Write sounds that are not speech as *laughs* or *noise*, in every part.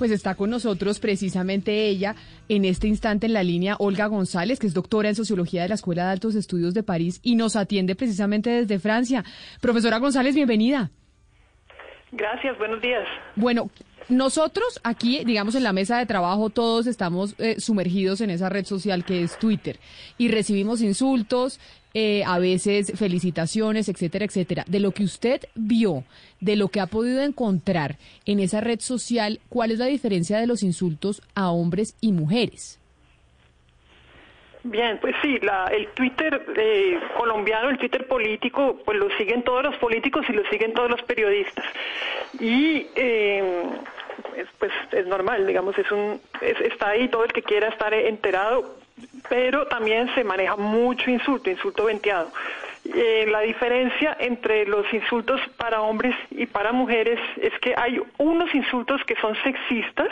Pues está con nosotros precisamente ella en este instante en la línea, Olga González, que es doctora en sociología de la Escuela de Altos Estudios de París y nos atiende precisamente desde Francia. Profesora González, bienvenida. Gracias, buenos días. Bueno, nosotros aquí, digamos, en la mesa de trabajo, todos estamos eh, sumergidos en esa red social que es Twitter y recibimos insultos, eh, a veces felicitaciones, etcétera, etcétera. De lo que usted vio, de lo que ha podido encontrar en esa red social, ¿cuál es la diferencia de los insultos a hombres y mujeres? Bien, pues sí, la, el Twitter eh, colombiano, el Twitter político, pues lo siguen todos los políticos y lo siguen todos los periodistas. Y eh, pues, es normal, digamos, es un, está ahí todo el que quiera estar enterado, pero también se maneja mucho insulto, insulto venteado. Eh, la diferencia entre los insultos para hombres y para mujeres es que hay unos insultos que son sexistas,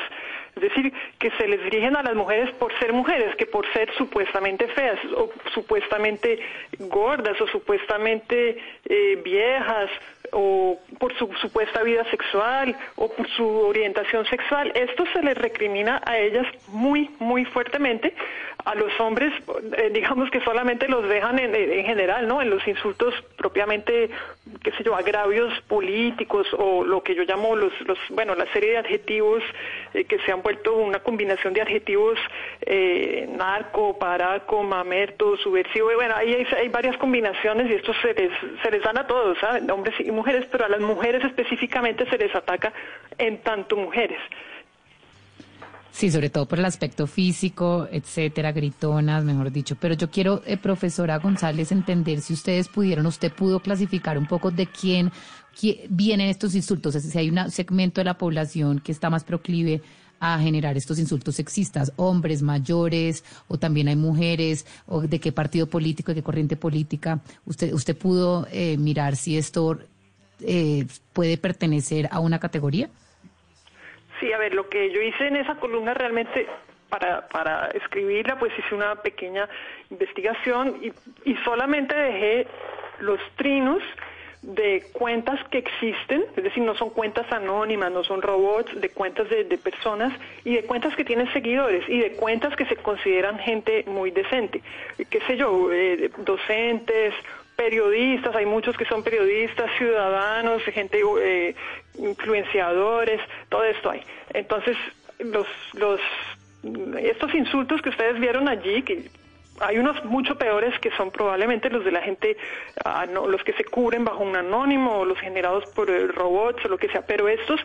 es decir, que se les dirigen a las mujeres por ser mujeres, que por ser supuestamente feas o supuestamente gordas o supuestamente eh, viejas o por su supuesta vida sexual o por su orientación sexual. Esto se les recrimina a ellas muy, muy fuertemente. A los hombres, eh, digamos que solamente los dejan en, en, general, ¿no? En los insultos propiamente, qué sé yo, agravios políticos o lo que yo llamo los, los bueno, la serie de adjetivos eh, que se han vuelto una combinación de adjetivos eh, narco, paraco, mamerto, subversivo. bueno, ahí hay, hay, varias combinaciones y esto se les, se les dan a todos, ¿saben? Hombres y mujeres, pero a las mujeres específicamente se les ataca en tanto mujeres. Sí, sobre todo por el aspecto físico, etcétera, gritonas, mejor dicho. Pero yo quiero, eh, profesora González, entender si ustedes pudieron, usted pudo clasificar un poco de quién, vienen estos insultos, es si hay un segmento de la población que está más proclive a generar estos insultos sexistas, hombres mayores o también hay mujeres o de qué partido político, de qué corriente política. Usted, usted pudo eh, mirar si esto eh, puede pertenecer a una categoría. Sí, a ver, lo que yo hice en esa columna realmente para, para escribirla, pues hice una pequeña investigación y, y solamente dejé los trinos de cuentas que existen, es decir, no son cuentas anónimas, no son robots, de cuentas de, de, personas y de cuentas que tienen seguidores y de cuentas que se consideran gente muy decente, qué sé yo, eh, docentes, periodistas, hay muchos que son periodistas, ciudadanos, gente, eh, influenciadores, todo esto hay. Entonces, los, los, estos insultos que ustedes vieron allí, que hay unos mucho peores que son probablemente los de la gente, uh, no, los que se cubren bajo un anónimo o los generados por robots o lo que sea, pero estos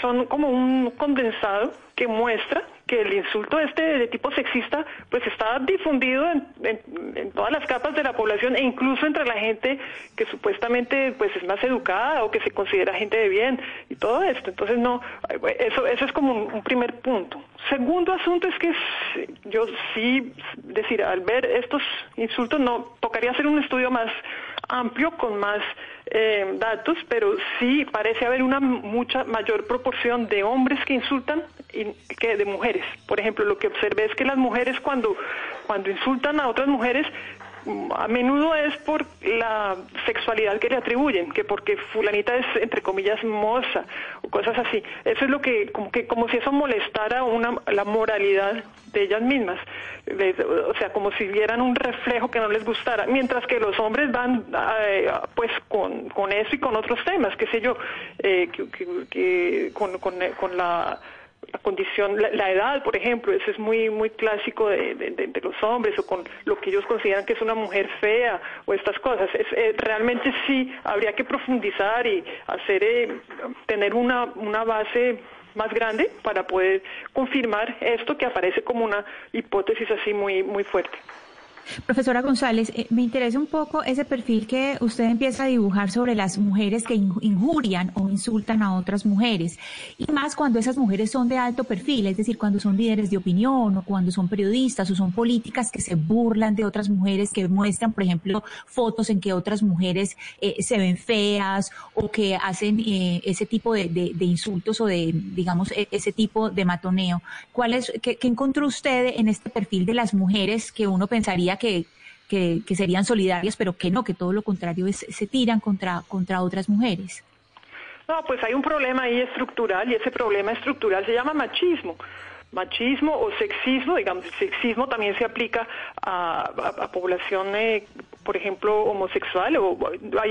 son como un condensado que muestra que el insulto este de tipo sexista pues está difundido en, en, todas las capas de la población e incluso entre la gente que supuestamente pues es más educada o que se considera gente de bien y todo esto. Entonces no eso eso es como un primer punto. Segundo asunto es que yo sí decir al ver estos insultos no tocaría hacer un estudio más amplio con más eh, datos, pero sí parece haber una mucha mayor proporción de hombres que insultan que de mujeres. Por ejemplo, lo que observé es que las mujeres cuando, cuando insultan a otras mujeres a menudo es por la sexualidad que le atribuyen, que porque fulanita es entre comillas moza o cosas así. Eso es lo que como que como si eso molestara una la moralidad de ellas mismas. o sea, como si vieran un reflejo que no les gustara, mientras que los hombres van eh, pues con, con eso y con otros temas, qué sé yo, eh, que, con, con la la condición, la, la, edad, por ejemplo, eso es muy muy clásico de, de, los hombres o con lo que ellos consideran que es una mujer fea o estas cosas. Es, eh, realmente sí habría que profundizar y hacer eh, tener una, una base más grande para poder confirmar esto que aparece como una hipótesis así muy muy fuerte. Profesora González, eh, me interesa un poco ese perfil que usted empieza a dibujar sobre las mujeres que injurian o insultan a otras mujeres, y más cuando esas mujeres son de alto perfil, es decir, cuando son líderes de opinión o cuando son periodistas o son políticas que se burlan de otras mujeres, que muestran, por ejemplo, fotos en que otras mujeres eh, se ven feas o que hacen eh, ese tipo de, insultos o de, digamos, e, ese tipo de matoneo. ¿Cuál es, qué, qué encontró usted en este perfil de las mujeres que uno pensaría que, que, serían solidarias, pero que no, que todo lo contrario es, se tiran contra, contra otras mujeres. No, pues hay un problema ahí estructural y ese problema estructural se llama machismo machismo o sexismo, digamos, sexismo también se aplica a, población, eh, por ejemplo, homosexual, o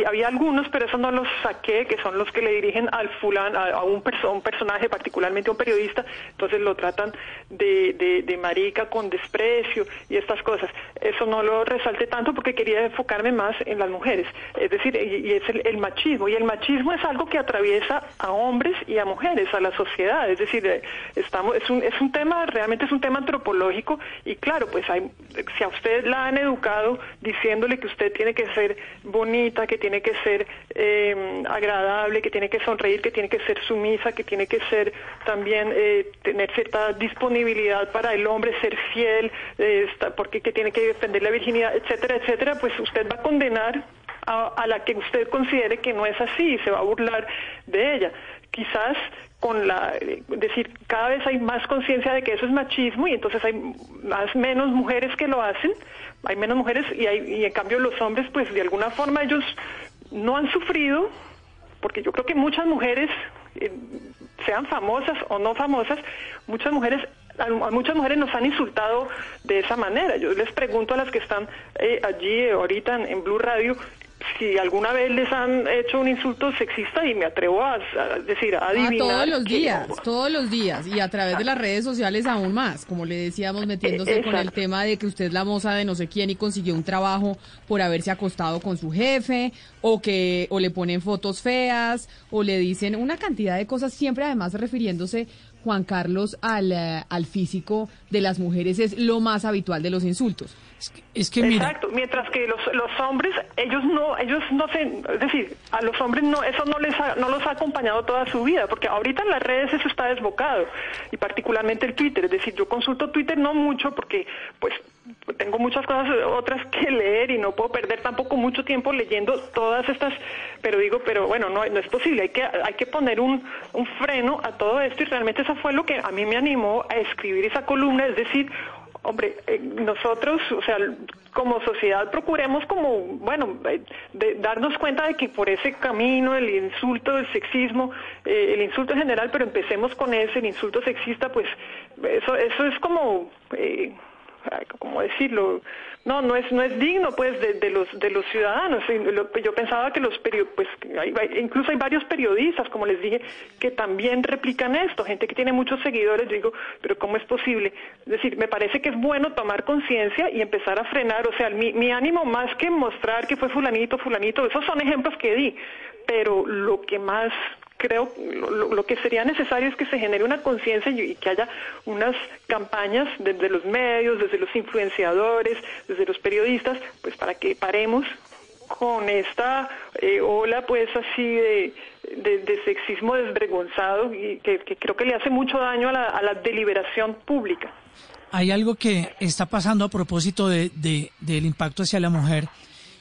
había algunos, pero eso no los saqué, que son los que le dirigen al fulano, a, un, un, personaje, particularmente un periodista, entonces lo tratan de, de, marica con desprecio y estas cosas. Eso no lo resalte tanto porque quería enfocarme más en las mujeres, es decir, y, es el, el, machismo, y el machismo es algo que atraviesa a hombres y a mujeres, a la sociedad, es decir, eh, estamos, es un, es un tema, realmente es un tema antropológico y claro, pues hay, si a usted la han educado diciéndole que usted tiene que ser bonita, que tiene que ser eh, agradable, que tiene que sonreír, que tiene que ser sumisa, que tiene que ser también eh, tener cierta disponibilidad para el hombre, ser fiel, eh, porque que tiene que defender la virginidad, etcétera, etcétera, pues usted va a condenar a, a la que usted considere que no es así y se va a burlar de ella. Quizás con la decir cada vez hay más conciencia de que eso es machismo y entonces hay más menos mujeres que lo hacen hay menos mujeres y hay y en cambio los hombres pues de alguna forma ellos no han sufrido porque yo creo que muchas mujeres eh, sean famosas o no famosas muchas mujeres a muchas mujeres nos han insultado de esa manera. Yo les pregunto a las que están eh, allí ahorita en, Blue Radio si alguna vez les han hecho un insulto sexista y me atrevo a, decir, a adivinar. todos los días, todos los días y a través de las redes sociales aún más, como le decíamos, metiéndose con el tema de que usted es la moza de no sé quién y consiguió un trabajo por haberse acostado con su jefe o que o le ponen fotos feas o le dicen una cantidad de cosas siempre además refiriéndose Juan Carlos al, eh, al físico de las mujeres es lo más habitual de los insultos. Es que, Exacto, mientras que los, los hombres, ellos no, ellos no se, es decir, a los hombres no, eso no les ha, no los ha acompañado toda su vida, porque ahorita en las redes eso está desbocado, y particularmente el Twitter, es decir, yo consulto Twitter no mucho porque, pues, tengo muchas cosas otras *laughs* que leer y no puedo perder tampoco mucho tiempo leyendo todas estas, pero digo, pero bueno, no, no es posible, hay que, hay que poner un, un freno a todo esto y realmente eso fue lo que a mí me animó a escribir esa columna, es decir, Hombre, eh, nosotros, o sea, como sociedad procuremos como, bueno, eh, darnos cuenta de que por ese camino, el insulto, el sexismo, eh, el insulto en general, pero empecemos con ese, el insulto sexista, pues eso, eso es como, ¿cómo decirlo? no no es no es digno pues de, los de los ciudadanos. Yo pensaba que los pues incluso hay varios periodistas como les dije que también replican esto gente que tiene muchos seguidores. Digo pero cómo es posible es decir me parece que es bueno tomar conciencia y empezar a frenar. O sea mi, mi ánimo más que mostrar que fue fulanito fulanito esos son ejemplos que di. Pero lo que más creo lo, lo, que sería necesario es que se genere una conciencia y, que haya unas campañas desde los medios, desde los influenciadores, desde los periodistas, pues para que paremos con esta eh, ola pues así de, de, sexismo desvergonzado y que, creo que le hace mucho daño a la, a la deliberación pública. Hay algo que está pasando a propósito de, del impacto hacia la mujer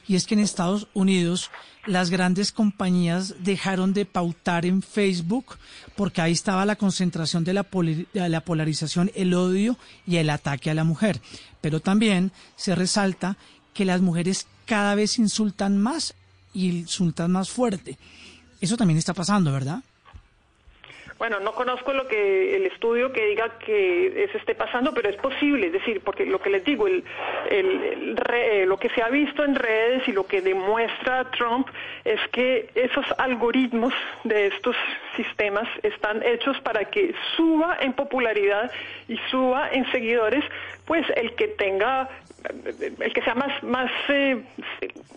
y es que en Estados Unidos las grandes compañías dejaron de pautar en Facebook porque ahí estaba la concentración de la, la polarización, el odio y el ataque a la mujer. Pero también se resalta que las mujeres cada vez insultan más y insultan más fuerte. Eso también está pasando, ¿verdad? Bueno, no conozco lo que el estudio que diga que eso esté pasando, pero es posible, es decir, porque lo que les digo, el, el, lo que se ha visto en redes y lo que demuestra Trump es que esos algoritmos de estos sistemas están hechos para que suba en popularidad y suba en seguidores, pues el que tenga el que sea más, más eh,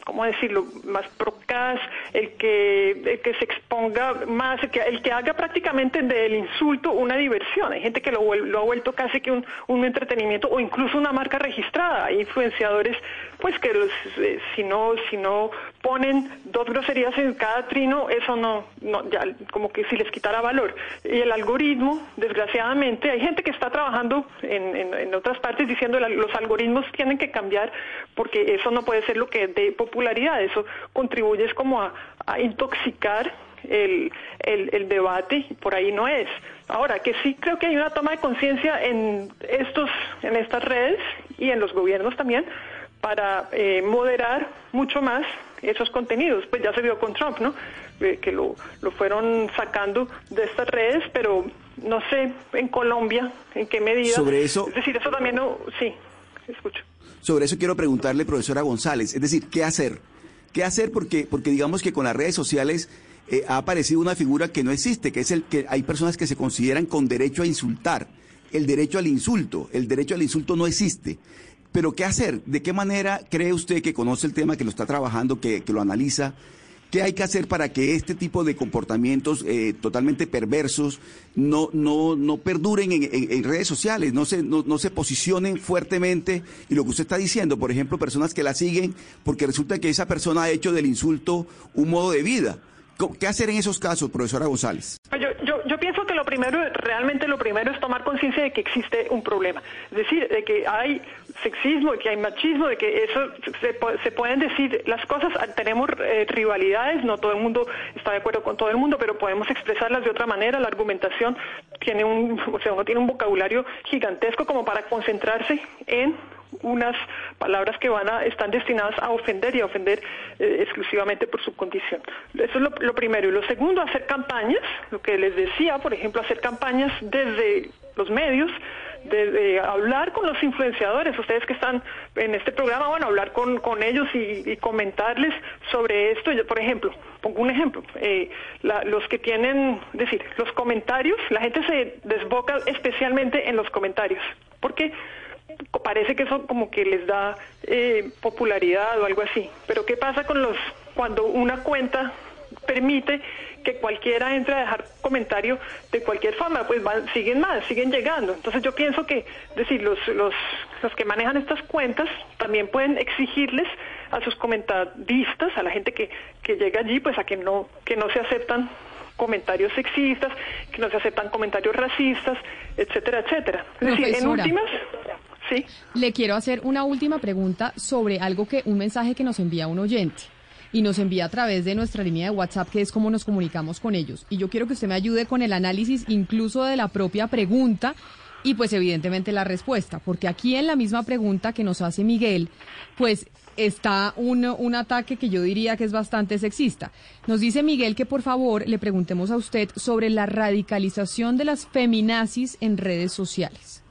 ¿cómo decirlo?, más procaz, el que, el que se exponga más, el que, el que haga prácticamente del insulto una diversión. Hay gente que lo, lo ha vuelto casi que un, un, entretenimiento o incluso una marca registrada. Hay influenciadores, pues que los, eh, si no, si no ponen dos groserías en cada trino, eso no, no, ya como que si les quitara valor. Y el algoritmo, desgraciadamente, hay gente que está trabajando en, en, otras partes diciendo los algoritmos tienen que cambiar porque eso no puede ser lo que de popularidad, eso contribuye como a, intoxicar el, el, debate, por ahí no es. Ahora, que sí creo que hay una toma de conciencia en, estos, en estas redes y en los gobiernos también para eh, moderar mucho más esos contenidos. Pues ya se vio con Trump, ¿no? Eh, que lo, lo fueron sacando de estas redes, pero no sé en Colombia en qué medida. Sobre eso. Es decir, eso también no. Sí, escucho. Sobre eso quiero preguntarle, profesora González, es decir, ¿qué hacer? ¿Qué hacer? Porque, porque digamos que con las redes sociales eh, ha aparecido una figura que no existe, que es el que hay personas que se consideran con derecho a insultar. El derecho al insulto, el derecho al insulto no existe. Pero ¿qué hacer? ¿De qué manera cree usted que conoce el tema, que lo está trabajando, que, que lo analiza? ¿Qué hay que hacer para que este tipo de comportamientos eh, totalmente perversos no, no, no perduren en, en, redes sociales, no se, no, no, se posicionen fuertemente? Y lo que usted está diciendo, por ejemplo, personas que la siguen porque resulta que esa persona ha hecho del insulto un modo de vida. ¿Qué hacer en esos casos, profesora González? Yo, yo, pienso que lo primero, realmente lo primero es tomar conciencia de que existe un problema. Es decir, de que hay sexismo, de que hay machismo, de que eso se, se pueden decir las cosas. Tenemos eh, rivalidades, no todo el mundo está de acuerdo con todo el mundo, pero podemos expresarlas de otra manera. La argumentación tiene un, o sea, uno tiene un vocabulario gigantesco como para concentrarse en unas palabras que van a, están destinadas a ofender y a ofender eh, exclusivamente por su condición. Eso es lo, primero. Y lo segundo, hacer campañas, lo que les decía, por ejemplo, hacer campañas desde los medios, de, hablar con los influenciadores, ustedes que están en este programa, bueno, hablar con, con ellos y, comentarles sobre esto. Por ejemplo, pongo un ejemplo, eh, la, los que tienen, decir, los comentarios, la gente se desboca especialmente en los comentarios. ¿Por qué? Parece que eso como que les da eh, popularidad o algo así. Pero ¿qué pasa con los cuando una cuenta permite que cualquiera entre a dejar comentario de cualquier forma, pues van, siguen más, siguen llegando. Entonces yo pienso que, es decir, los, los, los que manejan estas cuentas también pueden exigirles a sus comentaristas, a la gente que, que llega allí, pues a que no, que no se aceptan comentarios sexistas, que no se aceptan comentarios racistas, etcétera, etcétera. Es decir, en últimas, sí. Le quiero hacer una última pregunta sobre algo que, un mensaje que nos envía un oyente y nos envía a través de nuestra línea de WhatsApp, que es como nos comunicamos con ellos. Y yo quiero que usted me ayude con el análisis incluso de la propia pregunta y pues evidentemente la respuesta, porque aquí en la misma pregunta que nos hace Miguel, pues está un, un ataque que yo diría que es bastante sexista. Nos dice Miguel que por favor le preguntemos a usted sobre la radicalización de las feminazis en redes sociales,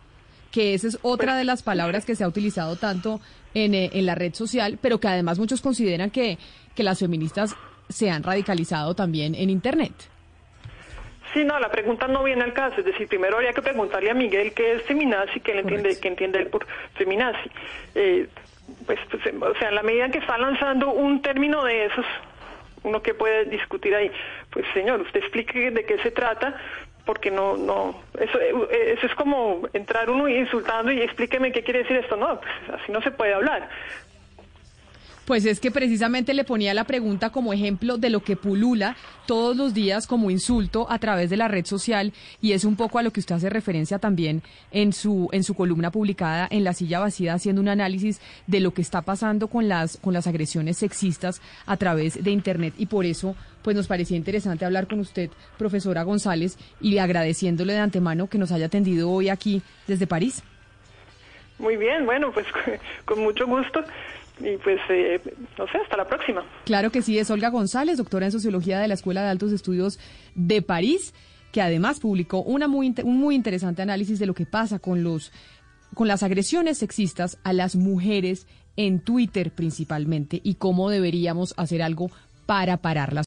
que esa es otra de las palabras que se ha utilizado tanto en, en la red social, pero que además muchos consideran que, que las feministas se han radicalizado también en Internet. Sí, no, la pregunta no viene al caso. Es decir, primero habría que preguntarle a Miguel qué es feminazi, qué entiende, qué entiende él por feminazi. Eh, pues, pues, o sea, en la medida en que está lanzando un término de esos, uno que puede discutir ahí, pues señor, usted explique de qué se trata, porque no, no, eso, eso es como entrar uno insultando y explíqueme qué quiere decir esto. No, pues así no se puede hablar. Pues es que precisamente le ponía la pregunta como ejemplo de lo que pulula todos los días como insulto a través de la red social y es un poco a lo que usted hace referencia también en su en su columna publicada en La silla vacía haciendo un análisis de lo que está pasando con las con las agresiones sexistas a través de internet y por eso pues nos parecía interesante hablar con usted, profesora González, y agradeciéndole de antemano que nos haya atendido hoy aquí desde París. Muy bien, bueno, pues *laughs* con mucho gusto y pues, eh, no sé, hasta la próxima. Claro que sí, es Olga González, doctora en Sociología de la Escuela de Altos Estudios de París, que además publicó una muy, un muy interesante análisis de lo que pasa con, los, con las agresiones sexistas a las mujeres en Twitter principalmente y cómo deberíamos hacer algo para pararlas.